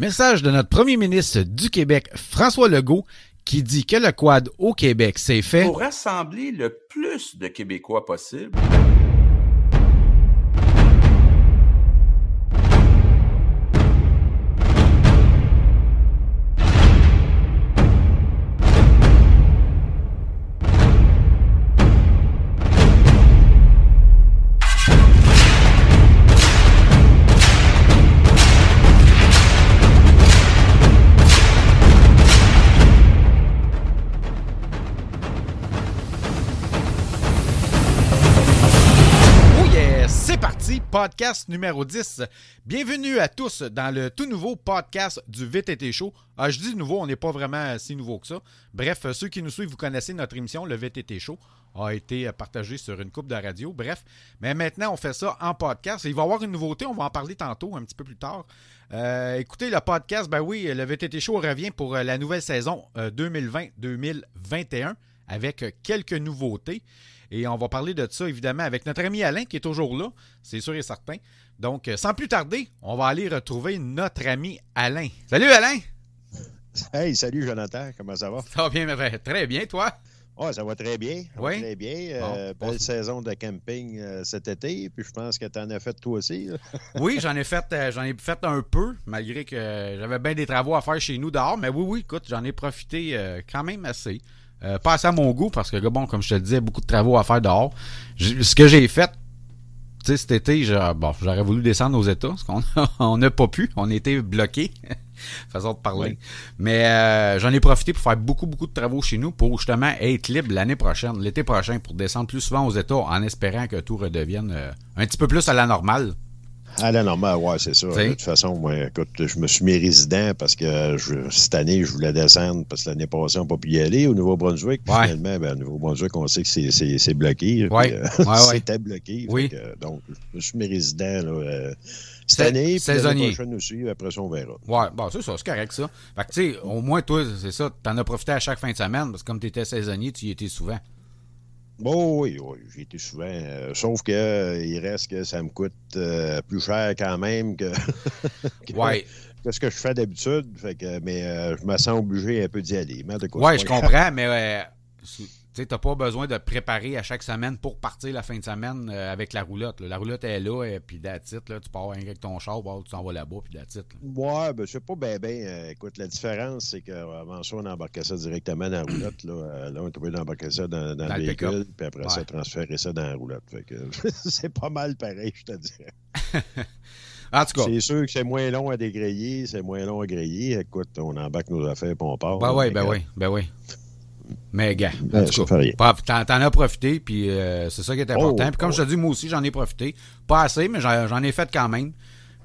Message de notre premier ministre du Québec, François Legault, qui dit que le quad au Québec, c'est fait pour rassembler le plus de Québécois possible. Podcast numéro 10. Bienvenue à tous dans le tout nouveau podcast du VTT Show. Ah, je dis nouveau, on n'est pas vraiment si nouveau que ça. Bref, ceux qui nous suivent, vous connaissez notre émission, le VTT Show a été partagé sur une coupe de radio. Bref, mais maintenant, on fait ça en podcast. il va y avoir une nouveauté, on va en parler tantôt, un petit peu plus tard. Euh, écoutez, le podcast, ben oui, le VTT Show revient pour euh, la nouvelle saison 2020-2021 euh, avec quelques nouveautés. Et on va parler de ça, évidemment, avec notre ami Alain, qui est toujours là, c'est sûr et certain. Donc, euh, sans plus tarder, on va aller retrouver notre ami Alain. Salut Alain! Hey, salut Jonathan, comment ça va? Ça va bien, très bien, toi? Oui, ça va très bien. oui? Très bien. Euh, belle saison de camping euh, cet été, puis je pense que tu en as fait toi aussi. oui, j'en ai fait j'en ai fait un peu, malgré que j'avais bien des travaux à faire chez nous dehors. Mais oui, oui, écoute, j'en ai profité quand même assez. Euh, pas assez à mon goût parce que, bon, comme je te disais, beaucoup de travaux à faire dehors. ce que j'ai fait, tu sais, cet été, bon, j'aurais voulu descendre aux États, parce qu'on n'a pas pu. On était bloqués. façon de parler. Mais euh, j'en ai profité pour faire beaucoup, beaucoup de travaux chez nous pour justement être libre l'année prochaine, l'été prochain, pour descendre plus souvent aux États en espérant que tout redevienne euh, un petit peu plus à la normale. À la normale, ouais, c'est ça. De toute façon, moi, écoute, je me suis mis résident parce que cette année, je voulais descendre parce que l'année passée, on n'a pas pu y aller au Nouveau-Brunswick. Finalement, ben, au Nouveau-Brunswick, on sait que c'est bloqué. Ouais. Euh, c'était bloqué. Oui. donc, je me suis mis résident là, euh, cette année. Puis l'année prochaine aussi. Après ça, on verra. Ouais, bon, c'est ça, c'est correct, ça. Fait que, tu sais, au moins, toi, c'est ça, tu en as profité à chaque fin de semaine parce que comme tu étais saisonnier, tu y étais souvent. Bon, oui, oui, j'ai été souvent. Euh, sauf que euh, il reste que ça me coûte euh, plus cher quand même que, que, ce que je fais d'habitude. Fait que, mais je me sens obligé un peu d'y aller. Oui, je comprends, mais tu n'as pas besoin de préparer à chaque semaine pour partir la fin de semaine euh, avec la roulotte. La roulotte est là, et puis d'attitude, tu pars avec ton char, tu t'en vas là-bas, puis d'attitude. Ouais, ben c'est pas bien, bien. Euh, écoute, la différence, c'est qu'avant ça, on embarquait ça directement dans la roulotte. Là, euh, là on était d'embarquer ça dans, dans, le véhicule, puis après ça, transférer ça dans la roulotte. C'est pas mal pareil, je te dirais. En tout cas. C'est sûr que c'est moins long à dégrayer, c'est moins long à griller. Écoute, on embarque nos affaires puis on part. Ben oui, ben oui, ben oui. Mais, gars, en tout cas, t'en as profité, puis euh, c'est ça qui est important. Oh, puis comme je te dis, moi aussi, j'en ai profité. Pas assez, mais j'en ai fait quand même.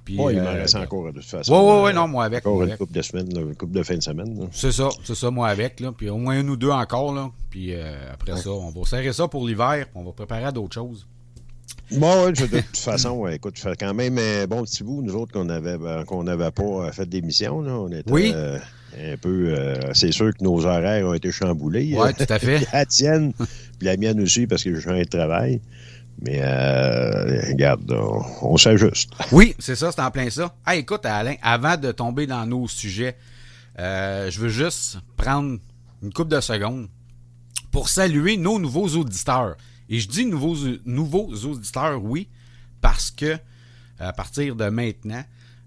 Puis, il m'en euh, reste encore de toute façon. Oui, oui, oui, non, moi avec. Encore une couple de semaines, une couple de fin de semaine. C'est ça, c'est ça, moi avec. Là. Puis au moins un ou deux encore. Là. Puis euh, après ça, on va serrer ça pour l'hiver, on va préparer à d'autres choses. Bon, de toute façon, écoute, fait quand même un bon petit bout, nous autres, qu'on n'avait ben, qu'on n'avait pas fait d'émission. On était, oui un peu. Euh, c'est sûr que nos horaires ont été chamboulés. Oui, tout à fait. la tienne, puis la mienne aussi, parce que je un de travail. Mais euh, regarde, on, s'ajuste. Oui, c'est ça, c'est en plein ça. Ah, écoute, Alain, avant de tomber dans nos sujets, euh, je veux juste prendre une couple de secondes pour saluer nos nouveaux auditeurs. Et je dis nouveaux, nouveaux auditeurs, oui, parce que à partir de maintenant,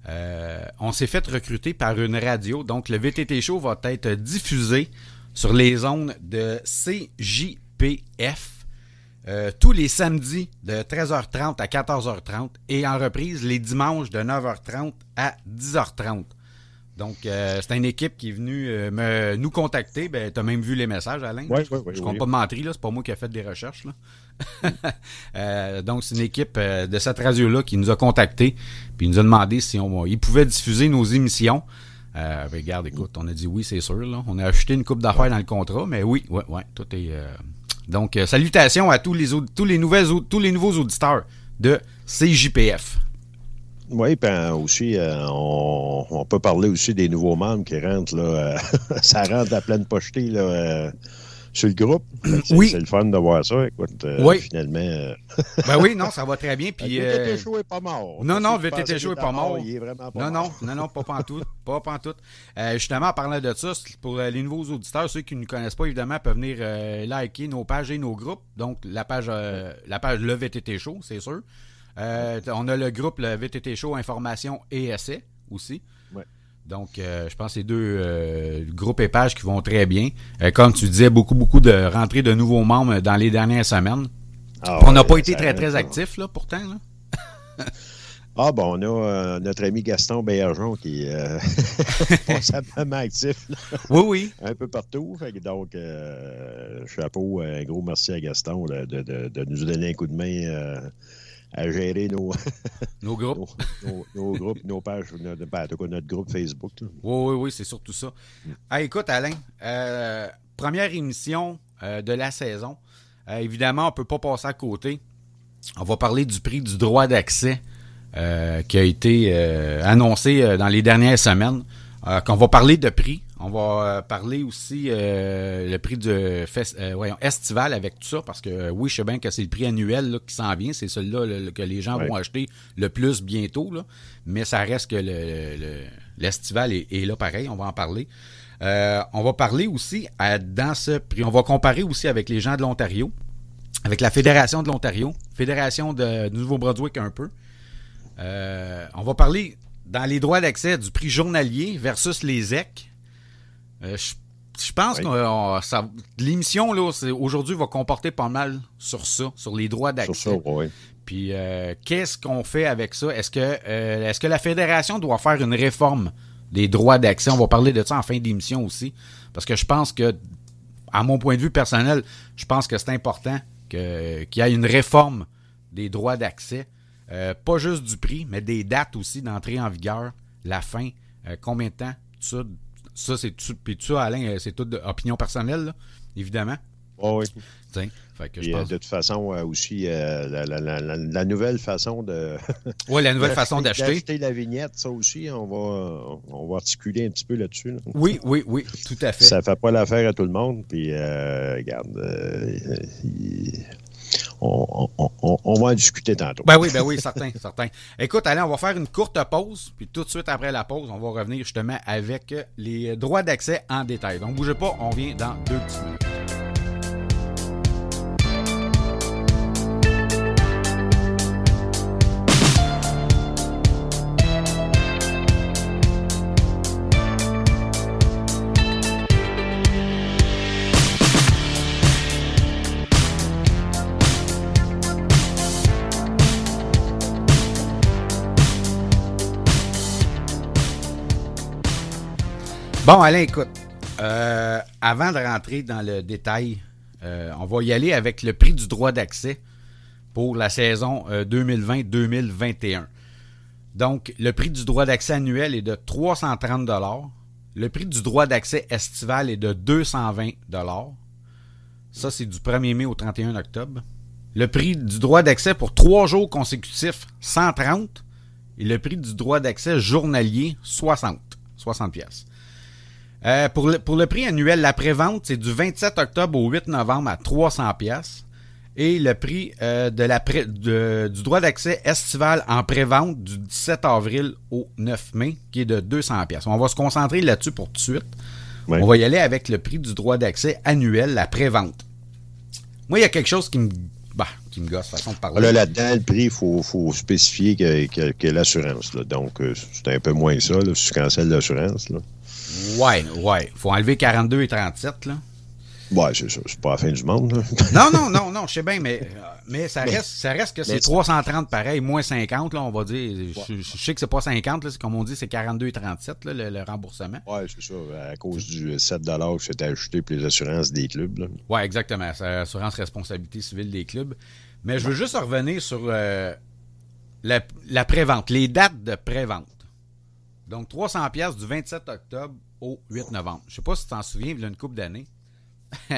euh, on s'est fait recruter par une radio. Donc, le VTT Show va être diffusé sur les ondes de CJPF euh, tous les samedis de 13h30 à 14h30 et en reprise les dimanches de 9h30 à 10h30. Donc, euh, c'est une équipe qui est venue me, nous contacter. Ben, tu as même vu les messages, Alain. Oui, oui, oui. Je ne compte pas de mentir, c'est pas moi qui ai fait des recherches. Là. Euh, donc, c'est une équipe euh, de cette radio-là qui nous a contactés puis nous a demandé si on ils pouvaient diffuser nos émissions. Euh, ben, regarde, écoute, on a dit oui, c'est sûr. Là. On a acheté une coupe d'affaires dans le contrat, mais oui, ouais, ouais, tout est. Donc, salutations à tous les tous les nouvelles tous les nouveaux auditeurs de CJPF. Oui, puis aussi, on, peut parler aussi des nouveaux membres qui rentrent. Là, ça rentre à pleine pochetée. Là, sur le groupe. oui. C'est le fun de voir ça. Écoute, oui. finalement. ben oui, non, ça va très bien. Puis, VTT Show n'est pas mort. Non, non, VTT Show n'est pas mort? Il est vraiment pas non, mort. Non, non, non, pas pantoute. pas pantoute. Euh, justement, en parlant de ça, pour les nouveaux auditeurs, ceux qui ne nous connaissent pas, évidemment, peuvent venir liker nos pages et nos groupes. Donc, la page, la page Le VTT Show, c'est sûr. On a le groupe Le VTT Show Information et Essai aussi. Donc, euh, je pense que c'est deux euh, groupes et pages qui vont très bien. Euh, comme tu disais, beaucoup, beaucoup de rentrées de nouveaux membres dans les dernières semaines. Ah on n'a pas été très, très actifs, là, pourtant. ah, bon, on a notre ami Gaston Bergeron qui est constamment actif. Oui, oui. Un peu partout. donc, chapeau, un gros merci à Gaston de, de, nous donner un coup de main à gérer nos, nos groupes. nos, groupes, nos pages, notre, ben, notre groupe Facebook. Oui, oui, oui, c'est surtout ça. Mm. écoute, Alain, euh, première émission euh, de la saison. Euh, évidemment, on ne peut pas passer à côté. On va parler du prix du droit d'accès qui a été annoncé dans les dernières semaines. qu'on va parler de prix. On va euh, parler aussi euh, le prix de fest, euh, voyons, estival avec tout ça, parce que oui, je sais bien que c'est le prix annuel qui s'en vient, c'est celui-là que les gens vont acheter le plus bientôt, là, mais ça reste que l'estival le, est, là pareil, on va en parler. on va parler aussi dans ce prix, on va comparer aussi avec les gens de l'Ontario, avec la Fédération de l'Ontario, Fédération de, du Nouveau-Brunswick un peu. on va parler dans les droits d'accès du prix journalier versus les EC. Euh, je, pense que l'émission aujourd'hui va comporter pas mal sur ça, sur les droits d'accès. Puis euh, qu'est-ce qu'on fait avec ça? Est-ce que euh, est-ce que la fédération doit faire une réforme des droits d'accès? On va parler de ça en fin d'émission aussi, parce que je pense que, à mon point de vue personnel, je pense que c'est important qu'il y ait une réforme des droits d'accès, pas juste du prix, mais des dates aussi d'entrée en vigueur, la fin, combien de temps, tout ça ça, c'est tout. Puis tout ça, Alain, euh, c'est toute opinion personnelle, évidemment. Oh oui. Fait que je pense... De toute façon, euh, aussi, euh, la, nouvelle façon de. oui, la nouvelle façon d'acheter. D'acheter la vignette, ça aussi, on va, on va articuler un petit peu là-dessus. Oui, oui, oui, tout à fait. Ça fait pas l'affaire à tout le monde. Puis, regarde, on, va en discuter tantôt. Ben oui, ben oui, certain, certain. Écoute, allez, on va faire une courte pause, puis tout de suite après la pause, on va revenir justement avec les droits d'accès en détail. Donc, bougez pas, on vient dans deux petites minutes. Bon, Alain, écoute, euh, avant de rentrer dans le détail, euh, on va y aller avec le prix du droit d'accès pour la saison 2020-2021. Euh, Donc, le prix du droit d'accès annuel est de 330 Le prix du droit d'accès estival est de 220 Ça, c'est du 1er mai au 31 octobre. Le prix du droit d'accès pour trois jours consécutifs, 130. Et le prix du droit d'accès journalier, 60. 60 pièces. Euh, pour, le, pour le prix annuel, la prévente, c'est du 27 octobre au 8 novembre à 300 pièces. Et le prix euh, de la du droit d'accès estival en prévente du 17 avril au 9 mai, qui est de 200 pièces. On va se concentrer là-dessus pour tout de suite. On va y aller avec le prix du droit d'accès annuel, la prévente. Moi, il y a quelque chose qui me, bah, qui me gosse, façon de parler. Là, là-dedans, le prix, il faut, faut, spécifier que, que, l'assurance. Donc, euh, c'est un peu moins ça, là, si tu cancelles l'assurance. Ouais, ouais. Faut enlever 42 et 37, là. Ouais, c'est ça. C'est pas la fin du monde. Là. non, non, non, non, je sais bien, mais, euh, mais ça, reste, ça reste que c'est 330 pareil, moins 50, là, on va dire. Je, sais que c'est pas 50, là, comme on dit, c'est 42 et 37, là, le, remboursement. Ouais, c'est ça. À cause du 7 que c'était ajouté pour les assurances des clubs. Là. Ouais, exactement. C'est l'assurance responsabilité civile des clubs. Mais je veux juste revenir sur euh, la, la prévente, les dates de prévente. Donc, 300 pièces du 27 octobre au 8 novembre. Je ne sais pas si tu t'en souviens, il y a une couple d'années.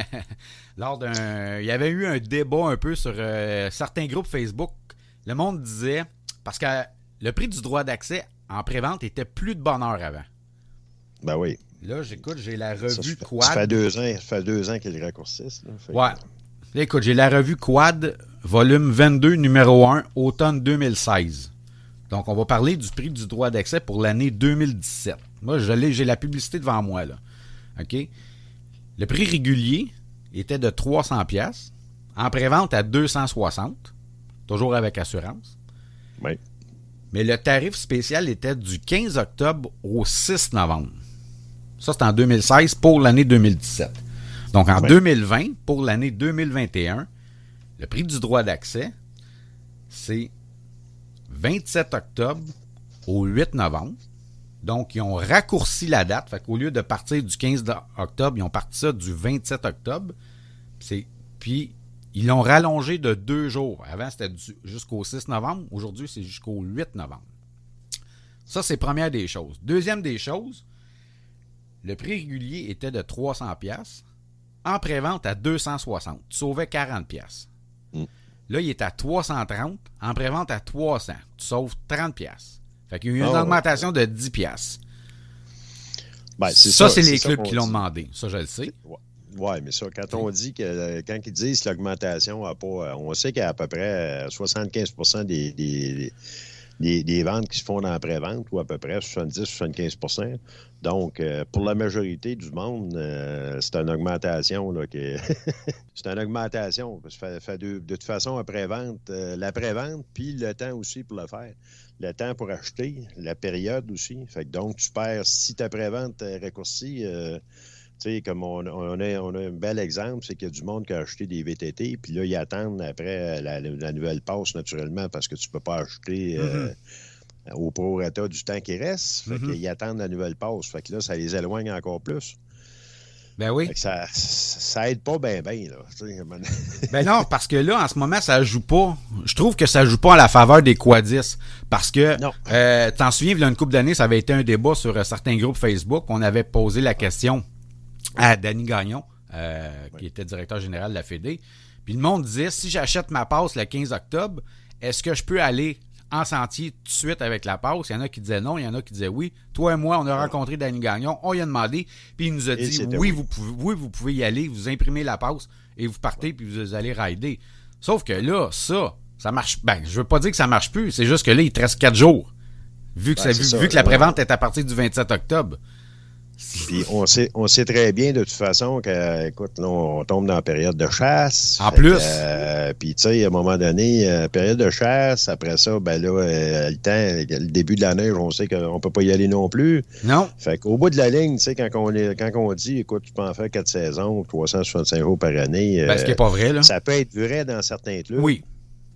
Lors d'un. Il y avait eu un débat un peu sur euh, certains groupes Facebook. Le monde disait. Parce que le prix du droit d'accès en prévente était plus de bonheur avant. Ben oui. Là, j'écoute, j'ai la revue Quad. Ça fait deux ans, ça fait deux ans qu'ils raccourcissent. ouais. Là, écoute, j'ai la revue Quad, volume 22, numéro 1, automne 2016. Donc, on va parler du prix du droit d'accès pour l'année 2017. Moi, j'ai la publicité devant moi, là. OK? Le prix régulier était de 300 pièces en prévente à 260, toujours avec assurance. Oui. Mais le tarif spécial était du 15 octobre au 6 novembre. Ça, c'est en 2016 pour l'année 2017. Donc, en 2020, pour l'année 2021, le prix du droit d'accès, c'est 27 octobre au 8 novembre. Donc, ils ont raccourci la date. Fait qu'au lieu de partir du 15 octobre, ils ont parti ça du 27 octobre. Puis, ils l'ont rallongé de deux jours. Avant, c'était jusqu'au 6 novembre. Aujourd'hui, c'est jusqu'au 8 novembre. Ça, c'est première des choses. Deuxième des choses, le prix régulier était de 300 pièces en prévente à 260. Tu sauvais 40 pièces. Mm. Là, il est à 330 en prévente à 300. Tu sauves 30 pièces. Fait qu'il y a eu une ah augmentation de 10 pièces. Ben, ça, c'est les clubs qui l'ont demandé. Ça, je le sais. Oui, mais ça, quand on dit que quand ils disent que l'augmentation a pas. On sait qu'il y a à peu près 75 des, des, des, ventes qui se font dans la pré-vente, ou à peu près 70-75% Donc, euh, pour la majorité du monde, euh, c'est une augmentation. Là, c'est une augmentation. De, toute façon, après-vente, euh, la pré-vente, puis le temps aussi pour le faire. Le temps pour acheter, la période aussi. Fait que donc, tu perds, si ta pré-vente est raccourcie, sais, comme on, on, a, on, a, un bel exemple, c'est qu'il y a du monde qui a acheté des VTT, puis là, ils attendent après la, nouvelle passe, naturellement, parce que tu ne peux pas acheter euh, mm-hmm. au prorata du temps qui reste. Fait qu'ils attendent la nouvelle passe. Fait que là, ça les éloigne encore plus. Ben oui. ça, ça aide pas bien, bien, là. ben non, parce que là, en ce moment, ça joue pas. Je trouve que ça joue pas en la faveur des quadis. Parce que, euh, t'en souviens, il y a une couple d'années, ça avait été un débat sur euh, certains groupes Facebook. On avait posé la question à Danny Gagnon, euh, qui était directeur général de la Fédé. Puis le monde disait si j'achète ma passe le 15 octobre, est-ce que je peux aller en sentier tout de suite avec la passe? Il y en a qui disaient non, il y en a qui disaient oui. Toi et moi, on a rencontré Danny Gagnon, on lui a demandé, puis il nous a dit oui, vous pouvez, oui, vous pouvez y aller, vous imprimez la passe et vous partez, puis vous allez rider. Sauf que là, ça, ça marche. Ben, je veux pas dire que ça marche plus, c'est juste que là, il te reste quatre jours. Vu que, vu, vu que la prévente est à partir du 27 octobre. Puis on sait, on sait très bien de toute façon que, écoute, là, on tombe dans la période de chasse. En plus. Euh, puis tu sais, à un moment donné, euh, période de chasse, après ça, ben là, euh, le temps, le début de la neige, on sait qu'on ne peut pas y aller non plus. Non. Fait qu'au bout de la ligne, tu sais, quand on, est, quand on dit, écoute, tu peux en faire quatre saisons, 365 jours par année. Ben, ce qui n'est pas vrai, là. Ça peut être vrai dans certains clubs. Oui.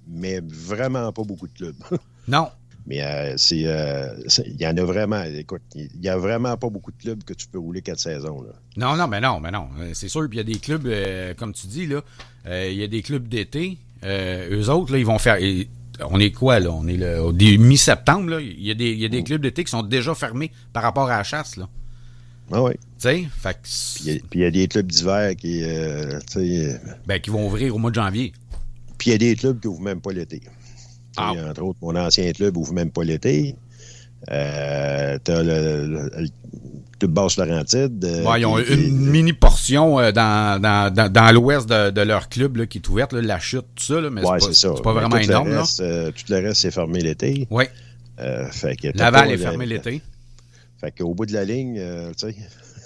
Mais vraiment pas beaucoup de clubs. non. Mais euh, euh, c'est, il y en a vraiment. Écoute, il n'y a vraiment pas beaucoup de clubs que tu peux rouler quatre saisons. Là. Non, non, mais non, mais non. Euh, c'est sûr. Puis il y a des clubs, comme tu dis, là, il y a des clubs d'été. eux autres, là, ils vont faire. on est quoi, là? On est le, au mi-septembre, là. Il y a des, y a des mm. clubs d'été qui sont déjà fermés par rapport à la chasse, là. Ah oui. Tu sais, Puis il y, a des clubs d'hiver qui, ben, qui vont ouvrir au mois de janvier. Puis il y a des clubs qui n'ouvrent même pas l'été. Ah. Entre autres, mon ancien club ouvre même pas l'été. Euh, t'as le, le, le Basse-Laurentide. Euh, ouais, ils ont une mini portion euh, dans, dans, dans, l'ouest de, de, leur club là, qui est ouverte, là, la chute, tout ça, là, mais ouais, c'est pas, pas, vraiment énorme. Le reste, tout le reste, c'est fermé l'été. Oui. Laval est fermé l'été. Fait qu'au bout de la ligne, tu sais.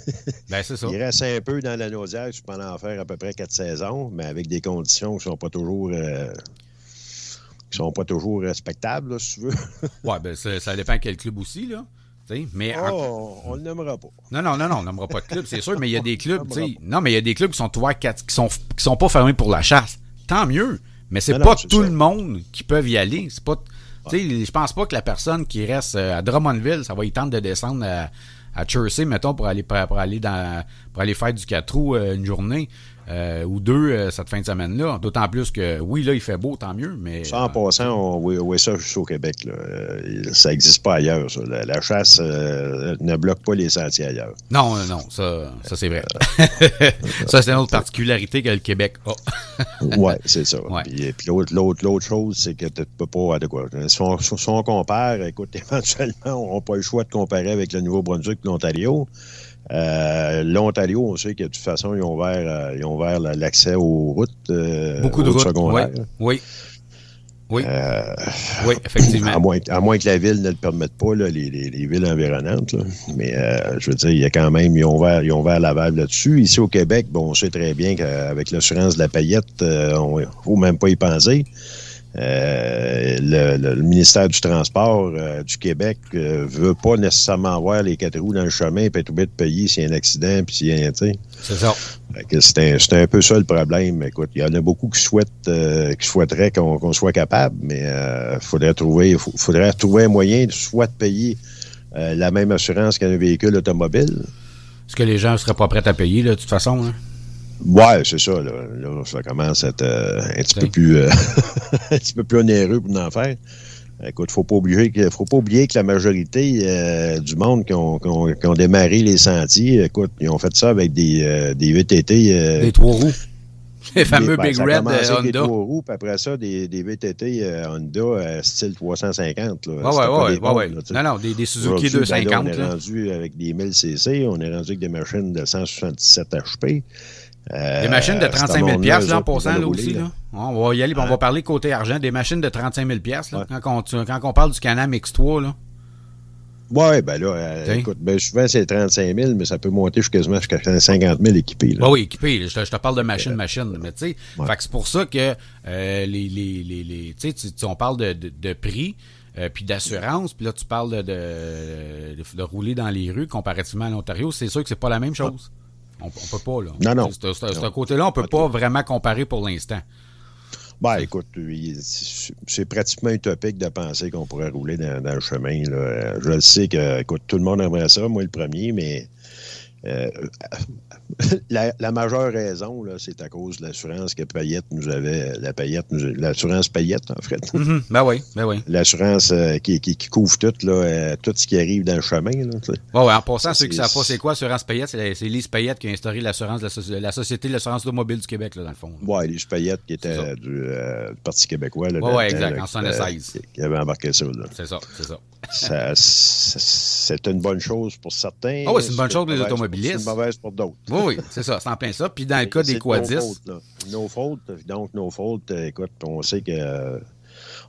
ben, c'est ça. Il reste un peu dans la nausière, en faire à peu près quatre saisons, mais avec des conditions qui ne sont pas toujours qui sont pas toujours respectables, si tu veux. oui, ben ça, dépend quel club aussi, là. Mais oh, on le nommera pas. Non, non, non, non, on ne nommera pas de club, c'est sûr, mais il y a des clubs. Non, mais il y a des clubs qui sont ouverts, qui sont, qui sont pas fermés pour la chasse. Tant mieux. Mais c'est pas tout le monde qui peut y aller. C'est pas. Je pense pas que la personne qui reste euh, à Drummondville, ça va y tenter de descendre à, à mettons, pour aller, pour aller, dans, pour aller faire du 4 roues euh, une journée. Euh, ou deux euh, cette fin de semaine-là. D'autant plus que, oui, là, il fait beau, tant mieux, mais... Ça, en passant, on voit ça juste au Québec. Là. Euh, ça n'existe pas ailleurs. Ça. La, chasse ne bloque pas les sentiers ailleurs. Non, non, ça, ça c'est vrai. ça, c'est une autre particularité que le Québec a. oui, c'est ça. Puis, puis l'autre, l'autre, chose, c'est que tu ne peux pas... De quoi, si, on, si on compare, écoute, éventuellement, on n'a pas le choix de comparer avec le Nouveau-Brunswick et l'Ontario. Euh, L'Ontario, on sait que de toute façon, ils ont ouvert, euh, ils ont ouvert l'accès aux routes. Euh, Beaucoup de routes, secondaires. oui. Oui. oui, effectivement. À moins, à moins, que la ville ne le permette pas, là, les, les, les, villes environnantes. Là. Mais je veux dire, il y a quand même, ils ont ouvert, ils ont ouvert la valve là-dessus. Ici au Québec, bon, on sait très bien qu'avec l'assurance de la paillette, on ne faut même pas y penser. Euh, le, ministère du Transport euh, du Québec euh, veut pas nécessairement voir les quatre roues dans le chemin et être obligé de payer s'il y a un accident puis s'il y a un, C'est ça. C'est un, un, peu ça le problème. Écoute, il y en a beaucoup qui souhaitent qui souhaiteraient qu'on soit capable, mais il faudrait trouver faudrait trouver un moyen soit de payer la même assurance qu'un véhicule automobile. Est-ce que les gens ne seraient pas prêts à payer de toute façon? Hein? Ouais, c'est ça. Là. ça commence à être euh, un petit peu plus euh, un petit peu plus onéreux pour en faire. Écoute, faut pas oublier que faut pas oublier que la majorité euh, du monde qui ont, qui, ont, qui ont, démarré les sentiers, écoute, ils ont fait ça avec des, des VTT. des trois roues. Les fameux ben, Big Red Honda. Des trois roues, puis après ça, des, des VTT Honda style 350. Là. ouais, ouais, ouais, Non, non, des, des Suzuki 250. Ben on est rendu avec des 1000 cc, on est rendu avec des machines de 177 HP. Euh, des machines de 35 000 là, en passant, là aussi. Là. On va y aller, on va parler côté argent. Des machines de 35 000 là, quand, on, quand on parle du Canam X3. Là. Oui, ben là, euh, écoute, ben souvent c'est 35 000, mais ça peut monter jusqu'à quasiment jusqu'à 50 000 équipés. oui, équipés. Je, te parle de machine, machine. Mais tu sais, c'est pour ça que euh, les, les, les, les tu sais, on parle de, de, prix. Euh, puis d'assurance, puis là tu parles de de, de, rouler dans les rues comparativement à l'Ontario, c'est sûr que c'est pas la même chose. On, peut pas, là. Non, non. Ce côté-là, on peut pas vraiment comparer pour l'instant. Ben, écoute, c'est pratiquement utopique de penser qu'on pourrait rouler dans, le chemin. Là. Je le sais que, écoute, tout le monde aimerait ça, moi le premier, mais euh, la, majeure raison, c'est à cause de l'assurance que Payette nous avait. La Payette, l'assurance Payette, en fait. Mm-hmm. Ben oui, ben oui. L'assurance euh, qui, qui, couvre tout, là, euh, tout ce qui arrive dans le chemin. Là, ouais, en passant, ceux qui ne savent pas c'est quoi l'assurance Payette, c'est Lise Payette qui a instauré l'assurance de la, Société de l'assurance automobile du Québec, là, dans le fond. Oui, Lise Payette qui était du, Parti québécois. Oui, ouais, exact, en 76. Qui, avait embarqué ça. C'est ça, c'est ça. ça c'est une bonne chose pour certains. Ah oui, c'est une bonne chose pour les automobilistes. C'est une mauvaise pour d'autres. Oui, oui, c'est ça, c'est en plein ça. Puis dans le cas des quadis. No fault, donc no fault, euh, écoute, on sait que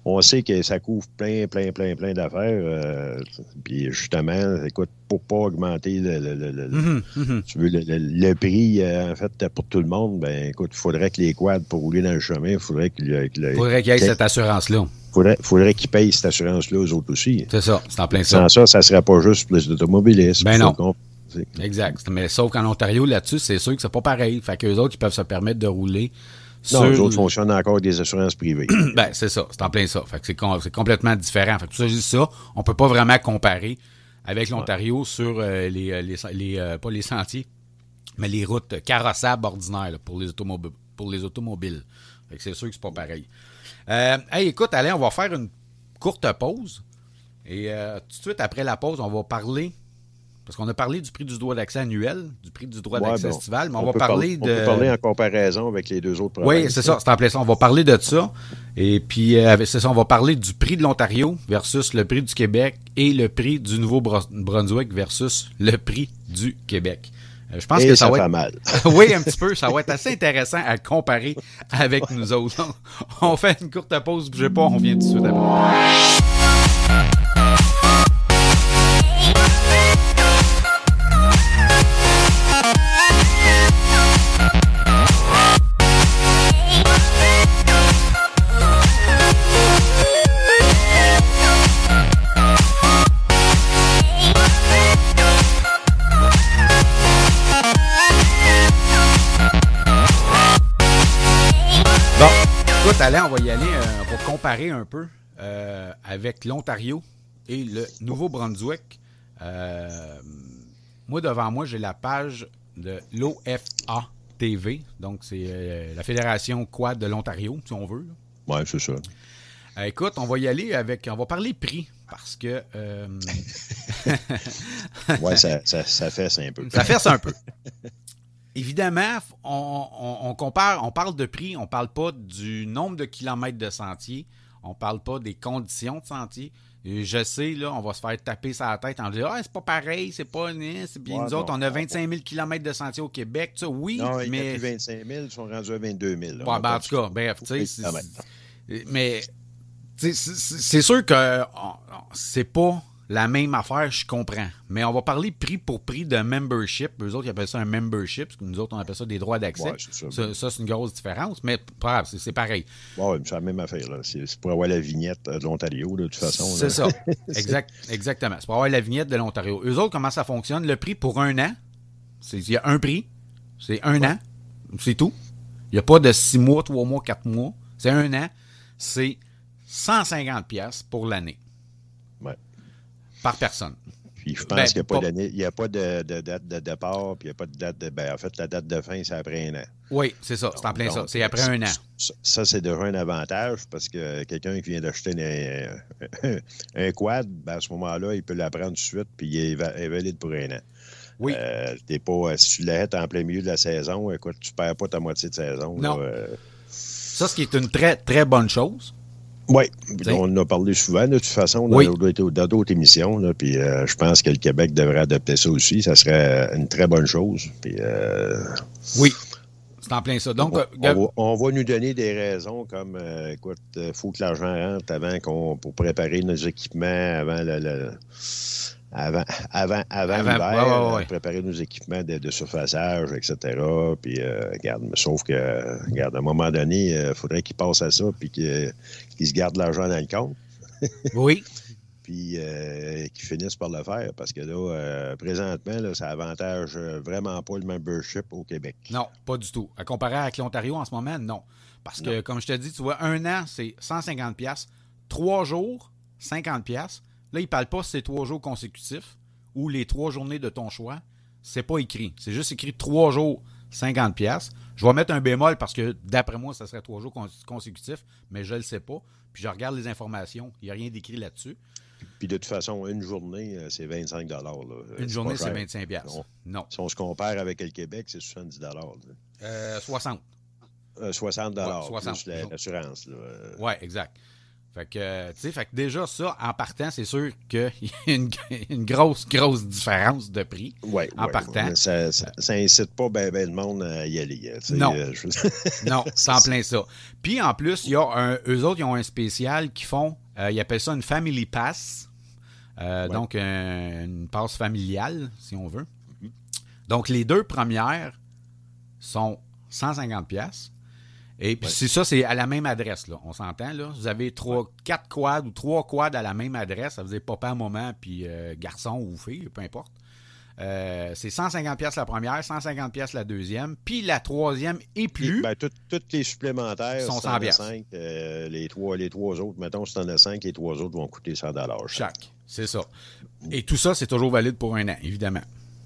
on sait que ça couvre plein, plein, plein, plein d'affaires. Euh, puis justement, écoute, pour pas augmenter le, le, le, mm-hmm, mm-hmm. Tu veux, le, prix, euh, en fait, pour tout le monde, ben écoute, il faudrait que les quads, pour rouler dans le chemin, il faudrait qu'il Il faudrait qu'il y ait cette assurance-là. Il faudrait, faudrait qu'ils payent cette assurance-là aux autres aussi. C'est ça, c'est en plein ça. Sans ça, ça serait pas juste pour les automobilistes. Ben non. Exact. Mais sauf qu'en Ontario, là-dessus, c'est sûr que c'est pas pareil. Fait qu'eux autres, ils peuvent se permettre de rouler. Non, les autres fonctionnent encore avec des assurances privées. ben, c'est ça. C'est en plein ça. Fait que c'est, complètement différent. Fait que tout ça, je dis ça, on peut pas vraiment comparer avec l'Ontario sur euh, les, euh, les, euh, pas les sentiers, mais les routes carrossables ordinaires pour, les automobiles, pour les automobiles. Fait que c'est sûr que c'est pas pareil. hey, écoute, allez, on va faire une courte pause. Et tout de suite après la pause, on va parler parce qu'on a parlé du prix du droit d'accès annuel, du prix du droit d'accès estival, mais on, va parler de. On peut parler en comparaison avec les deux autres provinces. Oui, c'est ça, c'est en plein ça. On va parler de ça. Et puis, euh, c'est ça, on va parler du prix de l'Ontario versus le prix du Québec et le prix du Nouveau-Brunswick versus le prix du Québec. Euh, je pense que ça, va être... mal. oui, un petit peu. Ça va être assez intéressant à comparer avec nous autres. on fait une courte pause, bougez pas, on vient tout de suite après. On va y aller. Euh, on va comparer un peu euh, avec l'Ontario et le Nouveau-Brunswick. Euh, moi, devant moi, j'ai la page de l'OFA FLTV, donc c'est la Fédération Quad de l'Ontario, si on veut. Oui, c'est ça. écoute, on va y aller avec. On va parler prix parce que. oui, ça, ça, ça fesse un peu. Ça fesse un peu. Évidemment, on, compare, on parle de prix, on ne parle pas du nombre de kilomètres de sentier, on ne parle pas des conditions de sentier. je sais, là, on va se faire taper sa tête en disant Ah, c'est pas pareil, c'est pas. C'est bien, nous autres, on a 25 000 km de sentier au Québec. Ça, oui, non, mais. 25 000, ils sont rendus à 22 000. Ben, en tout cas, bref, tu sais. Mais c'est sûr que c'est pas la même affaire, je comprends. Mais on va parler prix pour prix de membership. Eux autres, ils appellent ça un membership, parce que nous autres, on appelle ça des droits d'accès. ça, ça c'est une grosse différence, mais pas c'est pareil. Oui, c'est la même affaire. C'est pour avoir la vignette de l'Ontario, de toute façon. C'est ça. exact, exactement. C'est pour avoir la vignette de l'Ontario. Eux autres, comment ça fonctionne? Le prix pour un an, il y a un prix, c'est un an, c'est tout. Il n'y a pas de six mois, trois mois, quatre mois. C'est un an. C'est 150$ pour l'année par personne. Puis je pense ben, qu'il n'y a, pas de, date de départ, puis il n'y a pas de date de. Ben, en fait, la date de fin, c'est après un an. Oui, c'est ça, c'est en plein ça. C'est après un an. Ça, c'est déjà un avantage parce que quelqu'un qui vient d'acheter un, quad, ben, à ce moment-là, il peut l'apprendre tout de suite, puis il est, valide pour un an. Oui. Euh, pas, si tu l'achètes en plein milieu de la saison, écoute, tu ne perds pas ta moitié de saison. Non. Euh. Ça, ce qui est une très, très bonne chose. Oui, on en a parlé souvent de toute façon dans d'autres émissions. Là, puis euh, je pense que le Québec devrait adopter ça aussi. Ça serait une très bonne chose. Puis, euh, oui, c'est en plein ça. Donc, on, va, nous donner des raisons comme, euh, écoute, il faut que l'argent rentre avant qu'on pour préparer nos équipements, avant le avant, avant, avant, l'hiver, préparer nos équipements de, surfaçage, etc. Puis, euh, regarde, sauf que, regarde, à un moment donné, il euh, faudrait qu'ils passent à ça puis qu'ils se gardent l'argent dans le compte. oui. puis euh, qu'ils finissent par le faire parce que là, présentement, là, ça avantage vraiment pas le membership au Québec. Non, pas du tout. À comparer avec l'Ontario en ce moment, non. Parce que, comme je te dis, tu vois, un an, c'est 150$. Trois jours, 50$. Là, il ne parle pas si c'est trois jours consécutifs ou les trois journées de ton choix. C'est pas écrit. C'est juste écrit trois jours, 50 pièces. Je vais mettre un bémol parce que d'après moi, ça serait trois jours consécutifs, mais je ne le sais pas. Puis je regarde les informations. Il n'y a rien d'écrit là-dessus. Puis de toute façon, une journée, euh, c'est 25 là. Une journée, c'est 25 non. Si on se compare avec le Québec, c'est 70 euh, 60. 60 plus l'assurance. Oui, exact. Fait que, tu sais, fait que déjà, ça, en partant, c'est sûr qu'il y a une, grosse, grosse différence de prix. Oui, en partant. Ça, ça, incite pas ben, ben le monde à y aller. Hein, non. Euh, non, c'est en plein ça. Puis, en plus, il y a un, eux autres, ils ont un spécial qui font, euh, ils appellent ça une Family Pass. Euh, donc, une passe familiale, si on veut. Donc, les deux premières sont 150 pièces et puis c'est ça, c'est à la même adresse, là. On s'entend, là? Vous avez trois, quatre quads ou trois quads à la même adresse. Ça faisait papa, maman, puis euh, garçon ou fille, peu importe. Euh, c'est 150 pièces la première, 150 pièces la deuxième, puis la troisième et plus. Ben, toutes les supplémentaires sont 100 pièces. Euh, les, trois, les trois autres, mettons, si en as cinq, les trois autres vont coûter 100 dollars chaque. c'est ça. Et tout ça, c'est toujours valide pour un an, évidemment.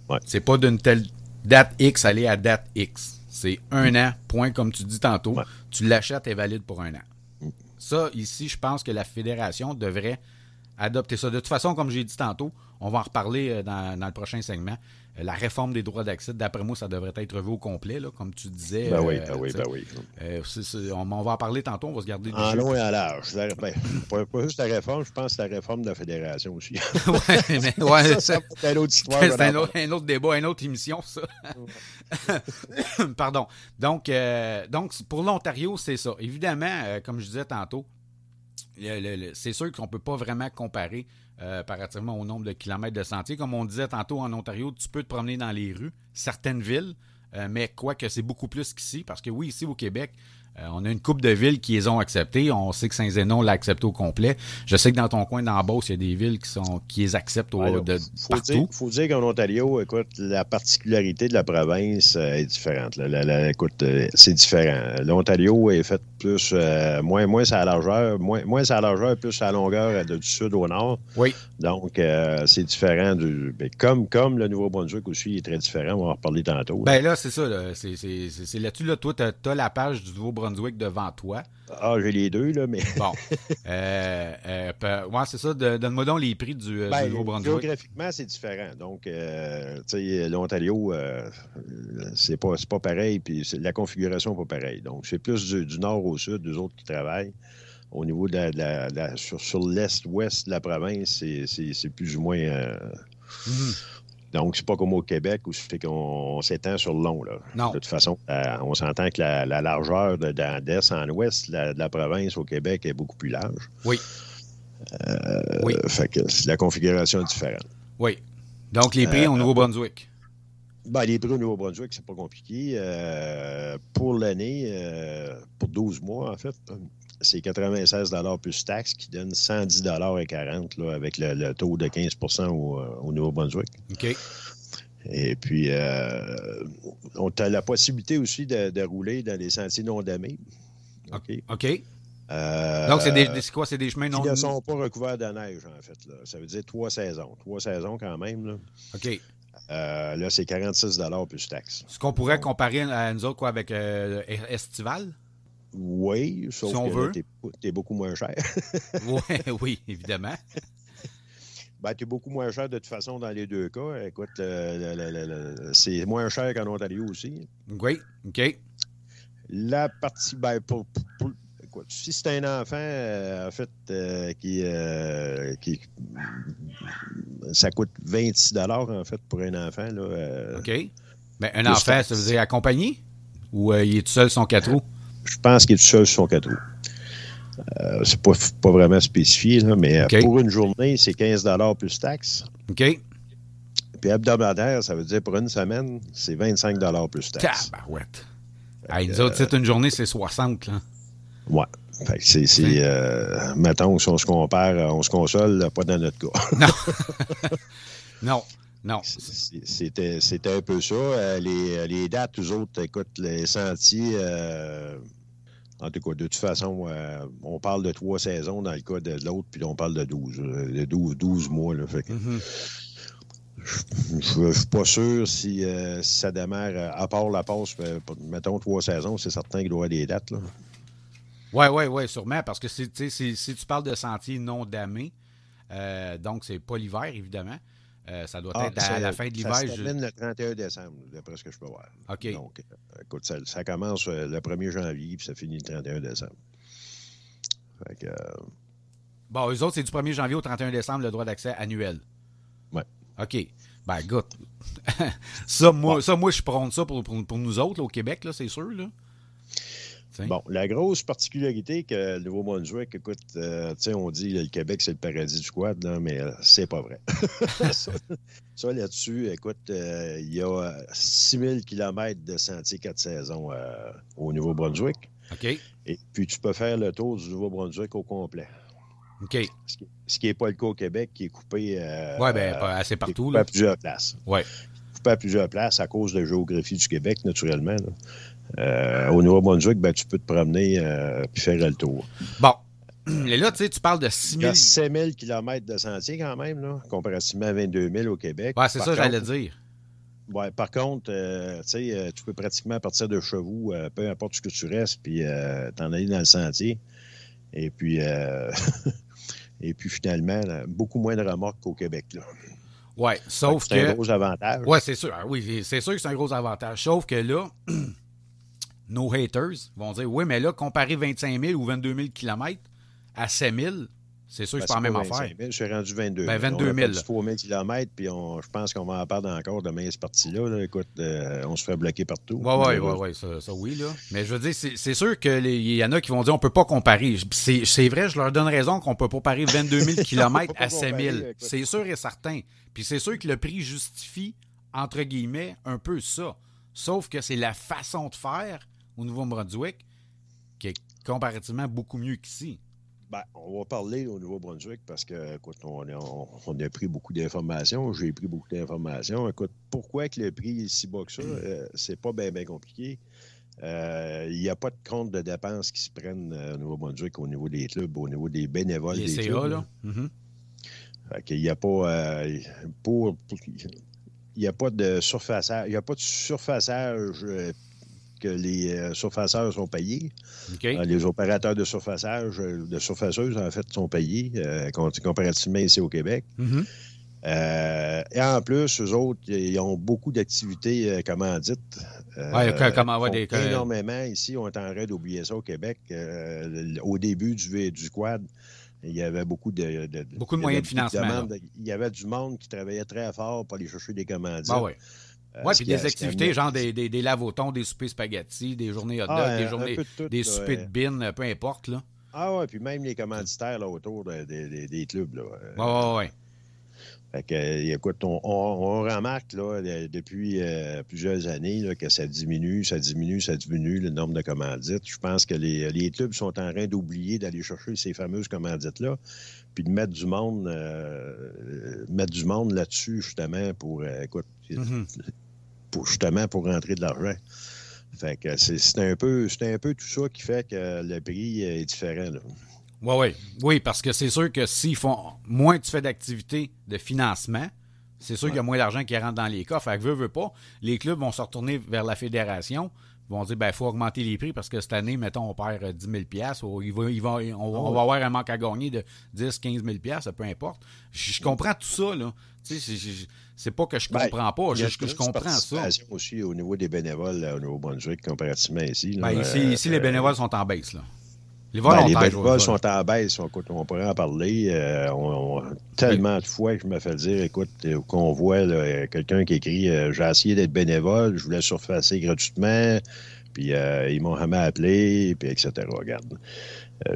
Ouais. C'est pas d'une telle date X aller à date X. C'est un an, point, comme tu dis tantôt. Tu l'achètes et valide pour un an. Ça, ici, je pense que la fédération devrait adopter ça. De toute façon, comme j'ai dit tantôt, on va en reparler euh, dans, dans le prochain segment. Euh, la réforme des droits d'accès, d'après moi, ça devrait être revu au complet, là, comme tu disais. Ben oui, euh, ben oui, ben oui. On, va en parler tantôt, on va se garder. En long et en large. Ben, pas, juste la réforme, je pense que la réforme de la fédération aussi. oui, mais ouais, c'est une autre histoire. C'est un, un, autre débat, une autre émission, ça. Pardon. Donc, donc pour l'Ontario, c'est ça. Évidemment, comme je disais tantôt, c'est sûr qu'on ne peut pas vraiment comparer euh, comparativement au nombre de kilomètres de sentiers. Comme on disait tantôt en Ontario, tu peux te promener dans les rues, certaines villes, euh, mais quoi que c'est beaucoup plus qu'ici, parce que oui, ici au Québec, Euh, on a une coupe de villes qui les ont acceptées. On sait que Saint-Zénon l'a accepté au complet. Je sais que dans ton coin d'en il y a des villes qui sont qui les acceptent au, de, faut partout. Dire, faut dire qu'en Ontario, écoute, la particularité de la province euh, est différente. écoute, euh, c'est différent. L'Ontario est fait plus, moins, moins à la largeur, moins, moins à la largeur, plus à la longueur du sud au nord. Oui. Donc, c'est différent du. Ben, comme, comme le Nouveau-Brunswick aussi est très différent. On va en reparler tantôt. Ben là, c'est ça. C'est là-dessus, là, toi, tu as, la page du Nouveau-Brunswick devant toi. Ah, j'ai les deux, là, mais. bon. Euh, euh, ouais, c'est ça. Donne-moi donc les prix du, euh, ben, Nouveau-Brunswick. Géographiquement, c'est différent. Donc, tu sais, l'Ontario, c'est pas, pas pareil, puis la configuration n'est pas pareille. Donc, c'est plus du, nord au sud, des autres qui travaillent. Au niveau de la, sur, l'est-ouest de la province, c'est plus ou moins. Mm-hmm. Donc, c'est pas comme au Québec où c'est qu'on s'étend sur le long. Là. Non. De toute façon, euh, on s'entend que la, largeur de, d'est en ouest de la, province au Québec est beaucoup plus large. Oui. Euh, oui. Fait que la configuration est différente. Oui. Donc, les prix au euh, Nouveau-Brunswick. Ben, les prix au Nouveau-Brunswick, c'est pas compliqué. pour l'année, pour 12 mois, en fait, c'est 96 plus taxes qui donne 110 et 40 là, avec le, taux de 15 au, euh, au Nouveau-Brunswick. OK. Et puis, euh, on a la possibilité aussi de, rouler dans les sentiers non damés. OK. OK. Euh, Donc, c'est des, quoi? C'est des chemins non... Qui ne sont pas recouverts de neige, en fait. Là. Ça veut dire trois saisons. Trois saisons quand même. Là. OK. là, c'est 46 plus taxes. Ce qu'on pourrait comparer à nous autres, quoi, avec Estival? Oui, sauf que tu es, beaucoup moins cher. oui, oui, évidemment. Ben, tu es beaucoup moins cher de toute façon dans les deux cas. Écoute, c'est moins cher qu'en Ontario aussi. Oui, OK. La partie, ben, pour, écoute, si c'est un enfant, euh, en fait, euh, qui, euh, qui, ça coûte 26 en fait, pour un enfant. Là, OK. Ben, un enfant, ça veut dire accompagné? Ou il est tout seul son quatre roues? Je pense qu'il est tout seul sur son quatre Euh, c'est pas, pas vraiment spécifié, là, mais euh, pour une journée, c'est 15 plus taxes. OK. Puis hebdomadaire, ça veut dire pour une semaine, c'est 25 plus taxes. Tabarouette. Hey, nous autres, c'est une journée, c'est 60, là. Ouais. Fait que c'est, c'est euh, mettons, si on se compare, on se console, pas dans notre cas. non. non. Non. C'était, c'était un peu ça. Euh, les, les, dates, tous autres, écoute, les sentiers, euh, en tout cas, de toute façon, euh, on parle de trois saisons dans le cas de l'autre, puis on parle de 12, de 12, 12 mois. Là, fait mm-hmm. Je ne suis pas sûr si, si, ça démarre, à part la passe, mettons trois saisons, c'est certain qu'il doit y avoir des dates. Oui, oui, oui, sûrement, parce que si, si, tu parles de sentiers non damés, donc c'est pas l'hiver, évidemment, euh, ça doit ah, être à, la fin de l'hiver. Ça se termine le 31 décembre, d'après ce que je peux voir. OK. Donc, euh, écoute, ça, commence euh, le 1er janvier, puis ça finit le 31 décembre. Fait que, Bon, eux autres, c'est du 1er janvier au 31 décembre, le droit d'accès annuel. Oui. OK. Ben, écoute, ça, moi, ça, moi, je prends ça pour, pour, nous autres, au Québec, là, c'est sûr, là. Bon, la grosse particularité que le Nouveau-Brunswick, écoute, euh, on dit le Québec, c'est le paradis du quad, mais euh, c'est pas vrai. ça, là-dessus, écoute, euh, il y a 6000 km de sentiers quatre saisons au Nouveau-Brunswick. OK. Et puis, tu peux faire le tour du Nouveau-Brunswick au complet. OK. Ce qui n'est pas le cas au Québec, qui est coupé. oui, bien, assez partout. Coupé à plusieurs places. Oui. Coupé à plusieurs places à cause de la géographie du Québec, naturellement. Euh, au Nouveau-Brunswick, ben, tu peux te promener euh, puis faire le tour. Bon. Et là, tu sais, tu parles de 6 000... 5 000 km de sentier quand même, là, comparativement à 22 000 au Québec. Ouais, c'est ça, j'allais dire. Ouais, par contre, euh, tu sais, tu peux pratiquement partir de Chevaux, peu importe ce que tu restes, puis t'en aller dans le sentier. Et puis, et puis finalement, beaucoup moins de remorques qu'au Québec. Là. Oui, sauf que. C'est un gros avantage. Oui, c'est sûr. Oui, c'est sûr que c'est un gros avantage. Sauf que là, nos haters vont dire Oui, mais là, comparer 25 000 ou 22 000 km à 7 000, c'est sûr que c'est pas la même affaire. 000, je suis rendu 22 000. Ben, 22 000. On 3 000 km, puis je pense qu'on va en perdre encore demain, cette partie-là. Écoute, euh, on se fait bloquer partout. Oui, oui, oui, ouais, ça, ça, oui. Là. Mais je veux dire, c'est sûr qu'il y en a qui vont dire on peut pas comparer. C'est vrai, je leur donne raison qu'on peut pas comparer 22 000 km à 7 000. C'est sûr et certain. Puis c'est sûr que le prix justifie, entre guillemets, un peu ça. Sauf que c'est la façon de faire au Nouveau-Brunswick qui est comparativement beaucoup mieux qu'ici. Ben, on va parler au Nouveau-Brunswick parce que, écoute, on, a pris beaucoup d'informations. J'ai pris beaucoup d'informations. Écoute, pourquoi que le prix est si bas que ça? Euh, c'est pas bien, compliqué. Euh, il n'y a pas de compte de dépenses qui se prennent euh, au Nouveau-Brunswick au niveau des clubs, au niveau des bénévoles Les des CA, clubs. là. Mm-hmm. il n'y a pas pour, il n'y a pas de surfaçage, il y a pas de surfaçage que les euh, surfaceurs sont payés. Euh, les opérateurs de surfaçage, euh, de surfaceuses, en fait, sont payés comparativement ici au Québec. Mm-hmm. et en plus, eux autres, ils ont beaucoup d'activités commandites. Oui, comment, des, énormément. Ici, on est en train d'oublier ça au Québec. au début du, du quad, il y avait beaucoup de, beaucoup de moyens de financement. il y avait du monde qui travaillait très fort pour aller chercher des commandites. Ah oui. Euh, oui, puis des activités, genre des, des, des lavotons, des soupers spaghetti, des journées hot dog, ah, des journées, des soupers de bin, peu importe. Là. Ah ouais, puis même les commanditaires là, autour des clubs. Là. Oui. Fait que, euh, écoute, on, on, remarque là, depuis euh, plusieurs années là, que ça diminue, ça diminue, ça diminue le nombre de commandites. Je pense que les, les clubs sont en train d'oublier d'aller chercher ces fameuses commandites-là, puis de mettre du monde, euh, mettre du monde là-dessus justement pour, écoute, mm-hmm. Pour justement pour rentrer de l'argent. Fait que c'est un peu, un peu tout ça qui fait que le prix est différent. Là. Oui, oui. Oui, parce que c'est sûr que s'ils font moins tu fais d'activités de financement, c'est sûr qu'il y a moins d'argent qui rentre dans les coffres. Fait que veut, veut pas, les clubs vont se retourner vers la fédération vont dire, ben, il faut augmenter les prix parce que cette année, mettons, on perd 10 000 ou il va, il va, on, va avoir un manque à gagner de 10 15 000 peu importe. Je, comprends tout ça, là. Tu sais, c'est pas que je ben, comprends pas, je, je comprends ça. aussi au niveau des bénévoles au Nouveau-Brunswick comparativement ici. ben, ici, ici les euh, bénévoles sont en baisse, là. Les volontaires, ben, les sont en baisse. On, on pourrait en parler. Euh, on, tellement de fois que je me fais dire, écoute, euh, qu'on voit quelqu'un qui écrit euh, J'ai essayé d'être bénévole, je voulais surfacer gratuitement, puis ils m'ont jamais appelé, puis etc. Regarde.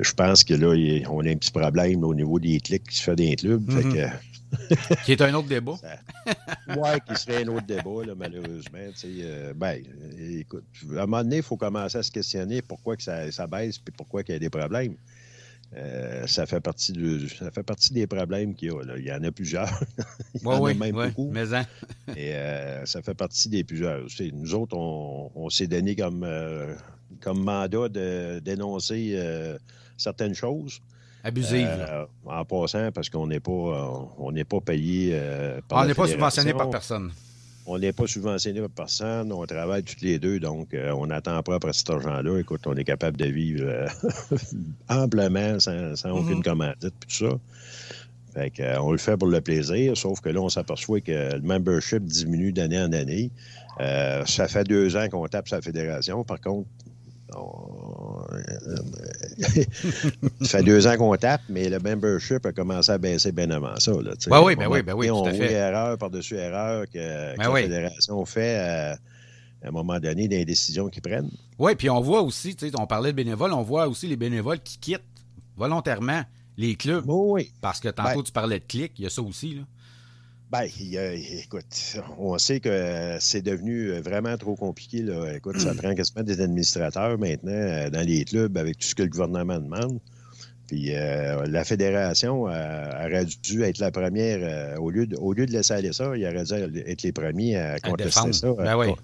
je pense que là, on a un petit problème au niveau des clics qui se fait dans les clubs. fait mm-hmm. que, qui est un autre débat. oui, qui serait un autre débat, malheureusement. Euh, ben, écoute, à un moment donné, il faut commencer à se questionner pourquoi que ça, ça baisse et pourquoi il y a des problèmes. Euh, ça, fait partie de, ça fait partie des problèmes qu'il y a. Là. Il y en a plusieurs. Il y en a même beaucoup. Mais hein. Et euh, ça fait partie des plusieurs. nous autres, on, on s'est donné comme, comme mandat de dénoncer certaines choses. Abusive. Euh, en passant, parce qu'on n'est pas, euh, on n'est pas payé euh, par On n'est pas subventionné par personne. On n'est pas subventionné par personne. On travaille toutes les deux, donc on n'attend pas après cet argent-là. Écoute, on est capable de vivre amplement sans, sans aucune mm-hmm. commandite, tout ça. Fait que, on le fait pour le plaisir, sauf que là, on s'aperçoit que le membership diminue d'année en année. ça fait deux ans qu'on tape sa fédération. Par contre, ça fait deux ans qu'on tape, mais le membership a commencé à baisser bien avant ça. Là, ben oui, ben oui, ben oui, on voit erreur par-dessus erreur que, ben la fédération fait à, un moment donné des décisions qu'ils prennent. Oui, puis on voit aussi, on parlait de bénévoles, on voit aussi les bénévoles qui quittent volontairement les clubs. oui. Parce que tantôt, ben tu parlais de clic, il y a ça aussi. Là. Ben, écoute, on sait que c'est devenu vraiment trop compliqué. Là. Écoute, ça prend quasiment des administrateurs maintenant euh, dans les clubs avec tout ce que le gouvernement demande. Puis euh, la fédération euh, aurait dû être la première, euh, au, lieu de, au lieu de laisser aller ça, il aurait dû être les premiers à contester ça ben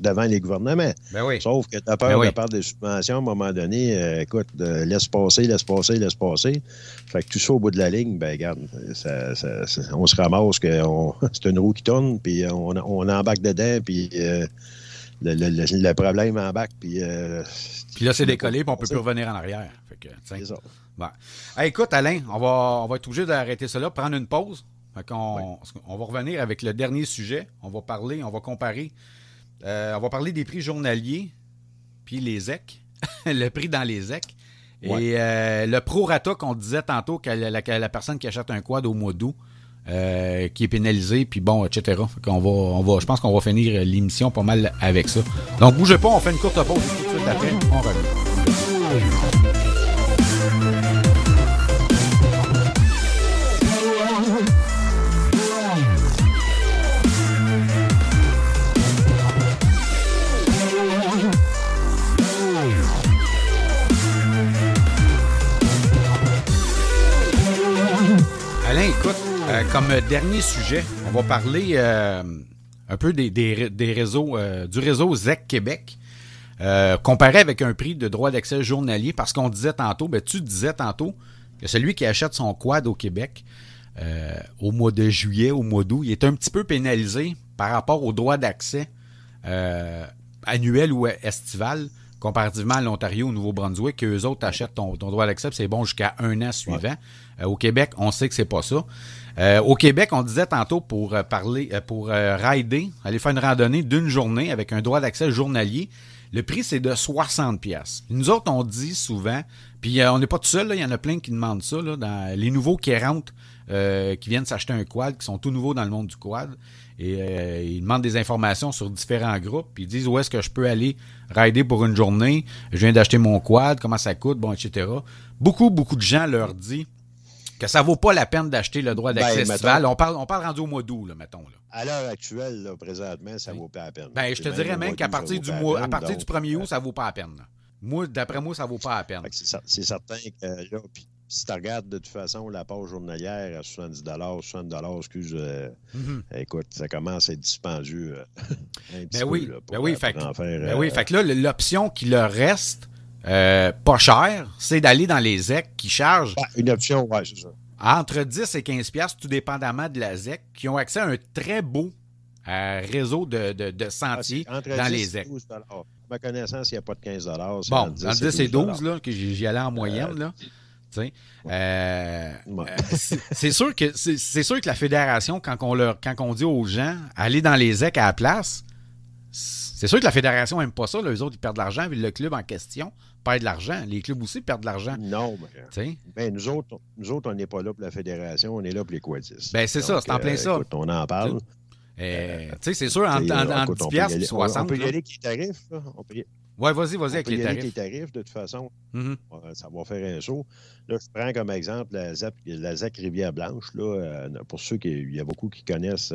devant les gouvernements. Ben Sauf que tu as peur ben de part des subventions, à un moment donné, écoute, laisse passer, laisse passer, laisse passer. Fait que tout ça au bout de la ligne, ben regarde, ça, on se ramasse que c'est une roue qui tourne, puis on, on embarque dedans, puis le, le, le, problème embarque, puis... puis là, c'est décollé, puis on peut plus revenir en arrière. c'est ça écoute, Alain, on va, on va être obligé d'arrêter cela, prendre une pause. on, va revenir avec le dernier sujet. On va parler, on va comparer. Euh, on va parler des prix journaliers, puis les EC, le prix dans les EC. Et euh, le prorata qu'on disait tantôt, que la, personne qui achète un quad au mois d'août, euh, qui est pénalisé, puis bon, etc. On va, on va, je pense qu'on va finir l'émission pas mal avec ça. Donc, bougez pas, on fait une courte pause tout de suite après. On revient. Comme dernier sujet, on va parler euh, un peu des, des, réseaux, euh, du réseau ZEC Québec. Euh, comparé avec un prix de droit d'accès journalier, parce qu'on disait tantôt, ben, tu disais tantôt que celui qui achète son quad au Québec au mois de juillet, au mois d'août, il est un petit peu pénalisé par rapport au droit d'accès annuel ou estival, comparativement à l'Ontario ou au Nouveau-Brunswick, qu'eux autres achètent ton, droit d'accès, c'est bon jusqu'à un an suivant. au Québec, on sait que c'est pas ça. Euh, au Québec, on disait tantôt pour euh, parler, euh, pour rider, aller faire une randonnée d'une journée avec un droit d'accès journalier. Le prix, c'est de 60 pièces. Nous autres, on dit souvent, puis on n'est pas tout seul, il y en a plein qui demandent ça, dans les nouveaux qui rentrent, qui viennent s'acheter un quad, qui sont tout nouveaux dans le monde du quad, et ils demandent des informations sur différents groupes, puis ils disent où est-ce que je peux aller rider pour une journée, je viens d'acheter mon quad, comment ça coûte, bon, etc. Beaucoup, beaucoup de gens leur disent que ça vaut pas la peine d'acheter le droit d'accès ben, On parle, on parle rendu au mois d'août, mettons. Là. À l'heure actuelle, là, présentement, ça vaut pas la peine. Ben, je te dirais même qu'à partir du mois, à partir du 1er août, ça vaut pas la peine. Moi, d'après moi, ça vaut pas la peine. C'est certain que là, si tu regardes de toute façon la page journalière à 70 60 excuse, euh, mm-hmm. écoute, ça commence à être dispendieux. Euh, ben, oui, ben oui, fait, ben oui, euh, fait que là, l'option qui leur reste, euh, pas cher, c'est d'aller dans les ZEC qui chargent. une option, ouais, c'est ça. Entre 10 et 15 pièces, tout dépendamment de la ZEC, qui ont accès à un très beau euh, réseau de, de, sentiers ah, dans les ZEC. À ma connaissance, il n'y a pas de 15 Bon, 10 entre 10 et 12, là, que j'y allais en moyenne, là. Euh, c'est sûr que c'est sûr que la fédération, quand on leur quand on dit aux gens allez dans les ZEC à la place, c'est sûr que la fédération n'aime pas ça. Les autres, ils perdent de l'argent, puis le club en question perd de l'argent. Les clubs aussi perdent de l'argent. Non, mais ben, nous, autres, nous autres, on n'est pas là pour la fédération, on est là pour les quadistes. Ben, c'est ça, c'est en plein euh, ça. on en parle. Euh, tu sais, c'est sûr, en, en, en 10 piastres 60. On peut y aller avec les tarifs. Là. On peut y... Ouais, vas-y, vas-y avec les tarifs. Avec les tarifs, de toute façon. Mm-hmm. Ça va faire un saut. Là, je prends comme exemple la ZAC, la ZAC Rivière-Blanche. Là, euh, pour ceux qui, il y a beaucoup qui connaissent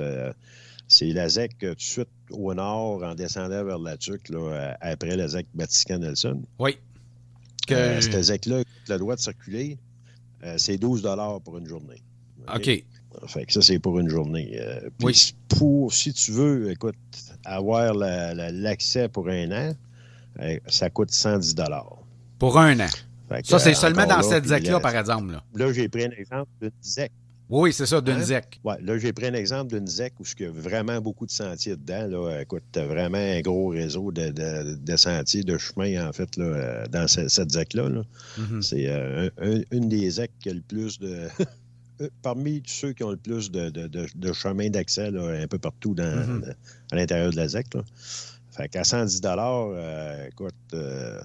c'est la ZEC tout de suite au nord, en descendant vers la Tuque, là, après la ZEC Vatican-Nelson. Oui. Que... Euh, cette ZEC-là, le droit de circuler, euh, c'est 12 pour une journée. OK? Fait que ça, c'est pour une journée. Euh, oui. Pour, si tu veux, écoute, avoir l'accès pour un an, ça coûte 110 Pour un an. ça, c'est seulement dans cette ZEC-là, par exemple. Là, là j'ai pris un exemple d'une ZEC. Oui, c'est ça, d'une hein? ZEC. Oui, là, j'ai pris un exemple d'une ZEC où il y a vraiment beaucoup de sentiers dedans. Là. Écoute, tu as vraiment un gros réseau de, sentiers, de chemins, en fait, là, dans cette, ZEC-là. Mm-hmm. C'est euh, une des ZEC qui a le plus de. Parmi ceux qui ont le plus de, chemins d'accès un peu partout dans, mm-hmm. à l'intérieur de la ZEC. Là. Fait qu'à 110 euh, écoute, euh,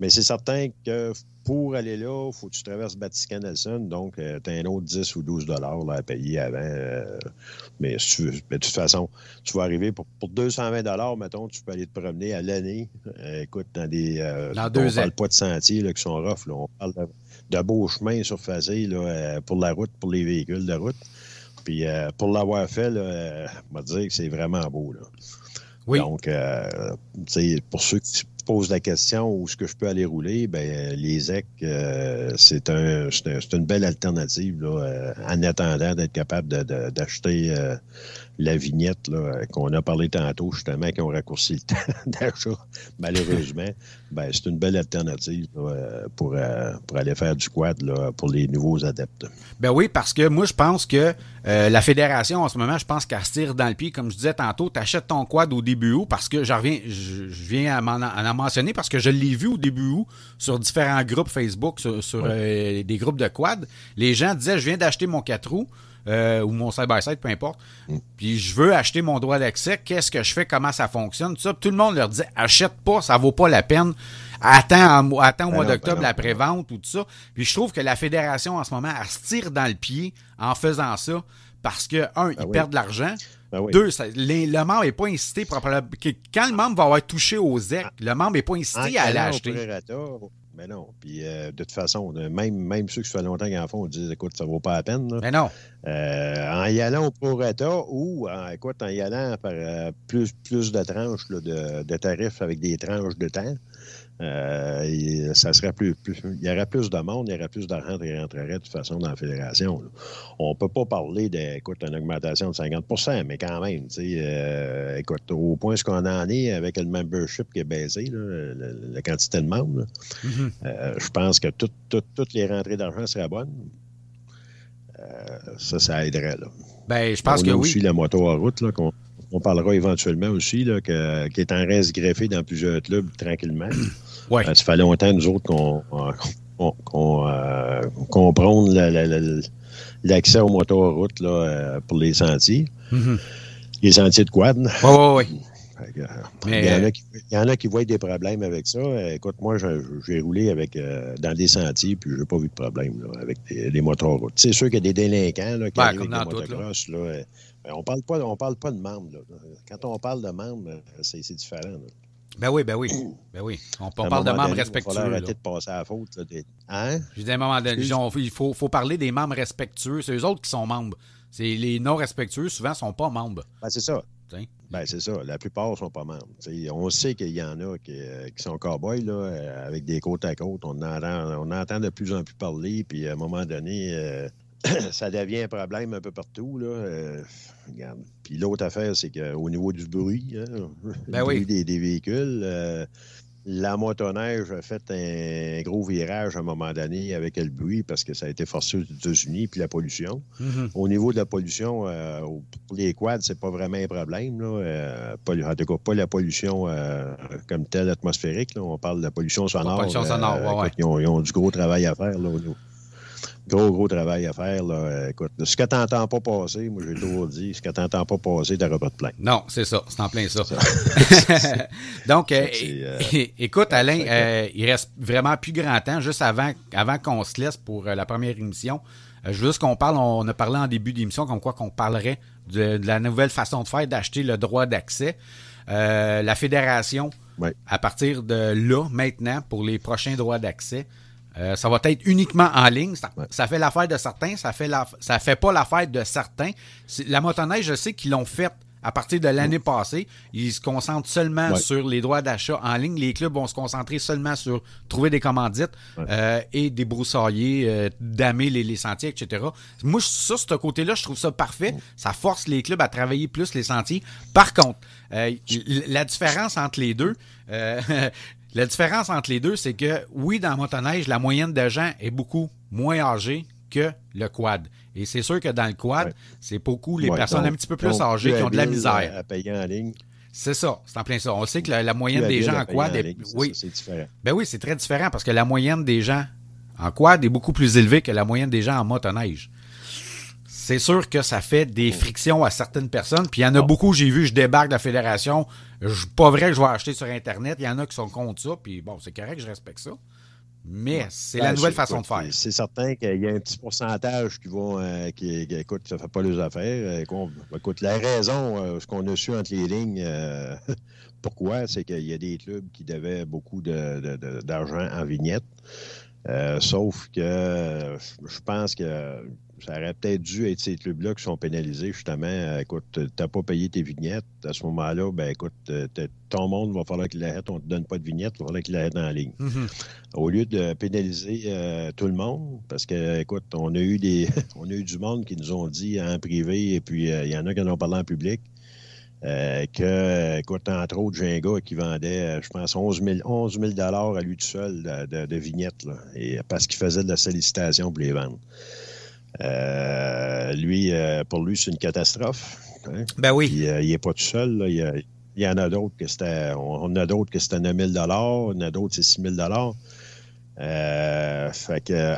mais c'est certain que pour aller là, il faut que tu traverses Baptiste Nelson. Donc, euh, tu as un autre 10 ou 12 dollars à payer avant. Euh, mais, de toute façon, tu vas arriver pour, 220 dollars, mettons, tu peux aller te promener à l'année. Euh, écoute, dans des. dans on deux parle pas de sentiers là, qui sont rough. Là. On parle de, beaux chemins surfacés là, pour la route, pour les véhicules de route. Puis pour l'avoir fait, on va dire que c'est vraiment beau. Là. Oui. Donc, pour ceux qui pose la question où est-ce que je peux aller rouler, ben les ZEC, euh, c'est un, une belle alternative là, euh, en attendant d'être capable d'acheter euh, la vignette qu'on a parlé tantôt, justement, qui ont raccourci le temps d'achat, malheureusement. ben, c'est une belle alternative pour, pour aller faire du quad là, pour les nouveaux adeptes. Ben oui, parce que moi, je pense que la fédération, en ce moment, je pense qu'elle se tire dans le pied. Comme je disais tantôt, tu achètes ton quad au début où, parce que je reviens, je, viens à m'en mentionné parce que je l'ai vu au début où, sur différents groupes Facebook, sur, euh, des groupes de quad. Les gens disaient Je viens d'acheter mon 4 roues. Euh, ou mon side-by-side, peu importe. Mm. Puis je veux acheter mon droit d'accès. Qu'est-ce que je fais? Comment ça fonctionne? Tout, ça. tout le monde leur disait achète pas, ça vaut pas la peine. Attends, attends au ben mois ben d'octobre la prévente ou tout ça. Puis je trouve que la fédération en ce moment, elle se tire dans le pied en faisant ça parce que, un, ben ils perdent de l'argent. Ben Deux, le membre n'est pas incité. Quand le membre va avoir touché au ZEC, ah. le membre n'est pas incité à l'acheter. Mais non. Puis euh, de toute façon, même, même ceux qui font longtemps qu'ils en font, disent écoute, ça vaut pas la peine. Mais non. en y allant au prorata ou, en, écoute, en y allant par plus, plus de tranches de, de, tarifs avec des tranches de temps, euh, ça serait plus, il y aurait plus de monde, il y aurait plus d'argent qui rentrerait de toute façon dans la fédération. On ne peut pas parler d'une augmentation de 50% mais quand même, euh, écoute, au point ce qu'on en est avec le membership qui est baissé, la, quantité de membres, mm-hmm. euh, je pense que toutes les rentrées d'argent seraient bonnes. ça, ça aiderait. Là. Ben, je pense on que a oui. aussi la moto en route, là, qu'on on parlera éventuellement aussi, là, que, qui est en reste greffé dans plusieurs clubs tranquillement. Ouais. ça fait longtemps, nous autres, qu'on qu'on euh, l'accès aux route là, euh, pour les sentiers. Mm-hmm. Les sentiers de quad. Oui, oui, oui. Il, y en a qui, il y en a qui voient des problèmes avec ça. Écoute, moi, j'ai roulé avec euh, dans des sentiers, puis j'ai pas vu de problème là, avec des, motos à route. C'est sûr qu'il y a des délinquants là, qui arrivent avec des motocross. Là. Là, on parle pas, on parle pas de membres. Quand on parle de membres, c'est différent. Ben oui, ben oui. Ben oui. On, parle de membres respectueux. Il faut arrêter de passer à la faute. Là, hein? Je dis à un moment donné, il faut, faut, parler des membres respectueux. C'est eux autres qui sont membres. C'est les non respectueux, souvent, ne sont pas membres. Ben, c'est ça. Ben, c'est ça. La plupart ne sont pas membres. on sait qu'il y en a qui, euh, qui sont cowboys, là, euh, avec des côtes à côte. On entend, on entend de plus en plus parler, puis à un moment donné, euh, ça devient un problème un peu partout. Là. Euh, Puis l'autre affaire, c'est qu'au niveau du bruit, hein, ben bruit des, véhicules, euh, la motoneige a fait un gros virage à un moment donné avec le bruit parce que ça a été forcé aux États-Unis, puis la pollution. Mm-hmm. Au niveau de la pollution, euh, pour les quads, c'est pas vraiment un problème. Là. en tout cas, pas la pollution comme telle atmosphérique. On parle de la pollution sonore. La pollution sonore, Ils, ont, ils, ont, du gros travail à faire là, au gros, gros travail à faire. Là. Écoute, ce que tu n'entends pas passer, moi j'ai toujours dit, ce que tu n'entends pas passer, tu n'auras pas de plein. Non, c'est ça, c'est en plein ça. Donc, euh, euh, écoute, Alain, euh, il reste vraiment plus grand temps, juste avant, avant qu'on se laisse pour la première émission. je veux juste qu'on parle, on a parlé en début d'émission comme quoi qu'on parlerait de, la nouvelle façon de faire d'acheter le droit d'accès. la fédération, à partir de là, maintenant, pour les prochains droits d'accès, euh, ça va être uniquement en ligne. Ça, fait l'affaire de certains, ça fait la, ça fait pas l'affaire de certains. La motoneige, je sais qu'ils l'ont fait à partir de l'année passée. Ils se concentrent seulement sur les droits d'achat en ligne. Les clubs vont se concentrer seulement sur trouver des commandites euh, et débroussailler, euh, damer les, sentiers, etc. Moi, ça, ce côté-là, je trouve ça parfait. Ça force les clubs à travailler plus les sentiers. Par contre, la différence entre les deux, La différence entre les deux, c'est que oui, dans la motoneige, la moyenne de gens est beaucoup moins âgée que le quad. Et c'est sûr que dans le quad, c'est beaucoup les personnes un petit peu plus âgées qui ont de la misère. À payer en ligne. C'est ça, c'est en plein ça. On sait que la, moyenne des gens en quad est. oui, c'est différent. Ben oui, c'est très différent parce que la moyenne des gens en quad est beaucoup plus élevée que la moyenne des gens en motoneige c'est sûr que ça fait des frictions à certaines personnes. Puis il y en a beaucoup, j'ai vu, je débarque de la fédération. Je, pas vrai que je vais acheter sur Internet. Il y en a qui sont contre ça. Puis bon, c'est correct, je respecte ça. Mais c'est la ben, nouvelle façon de faire. C'est certain qu'il y a un petit pourcentage qui vont, euh, qui, écoute, ça fait pas les affaires. Euh, écoute, la raison, euh, ce qu'on a su entre les lignes, pourquoi, c'est qu'il y a des clubs qui devaient beaucoup d'argent en vignette. sauf que je pense que ça aurait peut-être dû être ces clubs-là qui sont pénalisés, justement. Euh, écoute, tu n'as pas payé tes vignettes. À ce moment-là, ben écoute, euh, ton monde va falloir qu'il l'arrête. On ne te donne pas de vignettes, il va falloir qu'il l'arrête en ligne. Mm-hmm. Au lieu de pénaliser euh, tout le monde, parce que, écoute, on a eu des on a eu du monde qui nous ont dit en privé, et puis il y en a qui en ont parlé en public. Que, écoute, entre autres, j'ai un gars qui vendait, je pense, 11 000, à lui tout seul de, vignettes, là, et, parce qu'il faisait de la sollicitation pour les vendre. Euh, lui, euh, pour lui, c'est une catastrophe. Hein. Ben oui. Euh, il n'est pas tout seul. Il, y en a d'autres que c'était. On, a d'autres que c'était 9 000 On a d'autres c'est 6 000 fait que,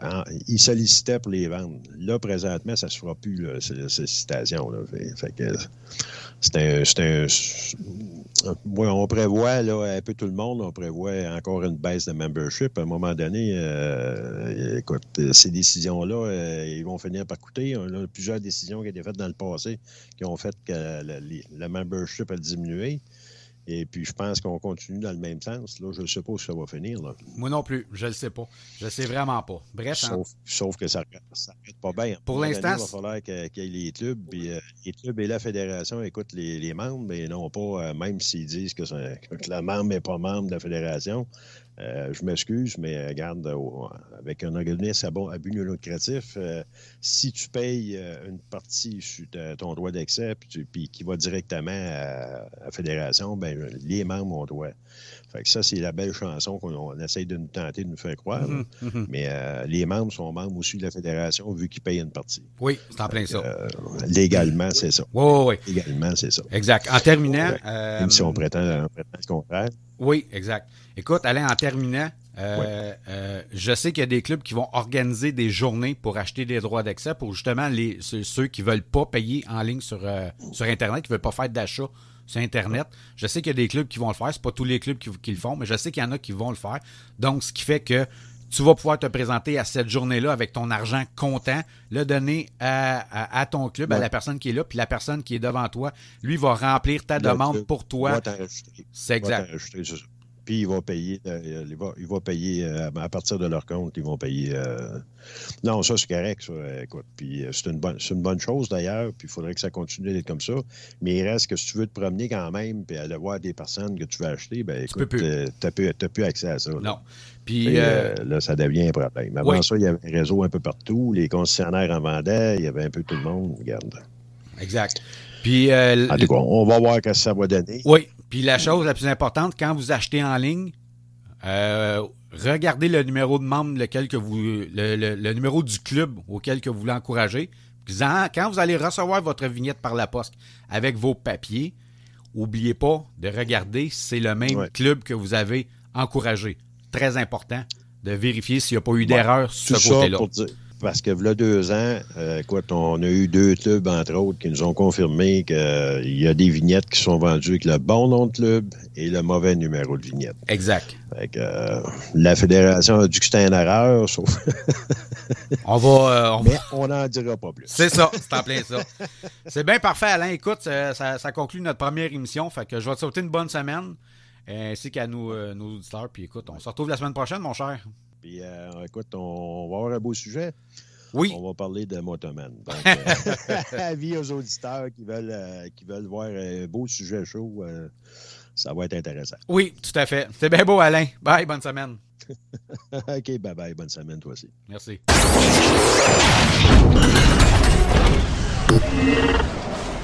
il sollicitait pour les vendre. Là, présentement, ça ne se fera plus, là, ces. Là. Fait, que c'est un, on prévoit, là, un peu tout le monde, on prévoit encore une baisse de membership. À un moment donné, euh, écoute, ces décisions-là, euh, ils vont finir par coûter. On a plusieurs décisions qui ont été faites dans le passé qui ont fait que le, membership a diminué. Et puis, je pense qu'on continue dans le même sens. Là, je ne sais pas où ça va finir. Moi non plus, je ne le sais pas. Je ne sais vraiment pas. Bref. Hein. Sauf, que ça n'arrête pas bien. Pour l'instant. Il va falloir qu'il y ait les clubs. Puis, euh, les clubs et la fédération écoutent les, membres, mais non pas, euh, même s'ils disent que, que, le membre n'est pas membre de la fédération, euh, je m'excuse, mais euh, regarde, euh, avec un organisme à, but non lucratif, si tu payes une partie sur ton droit d'accès puis, qui va directement à, la fédération, ben, les membres ont droit. Fait que ça, c'est la belle chanson qu'on essaye de nous tenter de nous faire croire. Mm-hmm, mm-hmm. Mais les membres sont membres aussi de la fédération vu qu'ils payent une partie. Oui, c'est en plein ça. légalement, c'est ça. Oui, oui, oui. Légalement, c'est ça. Exact. En terminant. Même si on prétend, on prétend le contraire. Oui, exact. Écoute, Alain, en terminant, euh, euh, je sais qu'il y a des clubs qui vont organiser des journées pour acheter des droits d'accès pour justement les, ceux, qui ne veulent pas payer en ligne sur, euh, sur Internet, qui ne veulent pas faire d'achat sur Internet. Je sais qu'il y a des clubs qui vont le faire. Ce pas tous les clubs qui, le font, mais je sais qu'il y en a qui vont le faire. Donc, ce qui fait que tu vas pouvoir te présenter à cette journée-là avec ton argent comptant, le donner à, ton club, à la personne qui est là, puis la personne qui est devant toi, lui va remplir ta demande pour toi. C'est exact. Puis il va payer, euh, il, va, payer euh, à partir de leur compte, ils vont payer. Euh, non, ça c'est correct, ça. Écoute, puis c'est une bonne, une bonne chose d'ailleurs. Puis il faudrait que ça continue d'être comme ça. Mais il reste que si tu veux te promener quand même, puis aller voir des personnes que tu veux acheter, ben écoute, tu n'as plus, plus, accès à ça. Non. Puis là, ça devient un problème. Avant ça, il y avait un réseau un peu partout. Les concessionnaires en vendaient. Il y avait un peu tout le monde. Regarde. Exact. Puis, en tout cas, on va voir ce que ça va donner. Oui, puis la chose la plus importante, quand vous achetez en ligne, euh, regardez le numéro de membre lequel que vous, le, numéro du club auquel que vous voulez encourager. Quand vous allez recevoir votre vignette par la poste avec vos papiers, n'oubliez pas de regarder si c'est le même club que vous avez encouragé. Très important de vérifier s'il n'y a pas eu d'erreur sur ce côté-là parce que là deux ans, euh, écoute, on a eu deux clubs, entre autres, qui nous ont confirmé qu'il euh, y a des vignettes qui sont vendues avec le bon nom de club et le mauvais numéro de vignette. Exact. Fait que, euh, la fédération a dit que c'était une erreur, sauf... on va... Mais on n'en dira pas plus. C'est ça, c'est en plein ça. C'est bien parfait, Alain. Écoute, ça, conclut notre première émission. Fait que je vais te souhaiter une bonne semaine, ainsi qu'à nous, nos auditeurs. Puis écoute, on se retrouve la semaine prochaine, mon cher. Puis, euh, écoute, on, va avoir un beau sujet. Oui. On va parler de Motoman. Donc, euh, avis aux auditeurs qui veulent, euh, qui veulent voir un beau sujet chaud, ça va être intéressant. Oui, tout à fait. C'est bien beau, Alain. Bye, bonne semaine. OK, bye bye. Bonne semaine, toi aussi. Merci.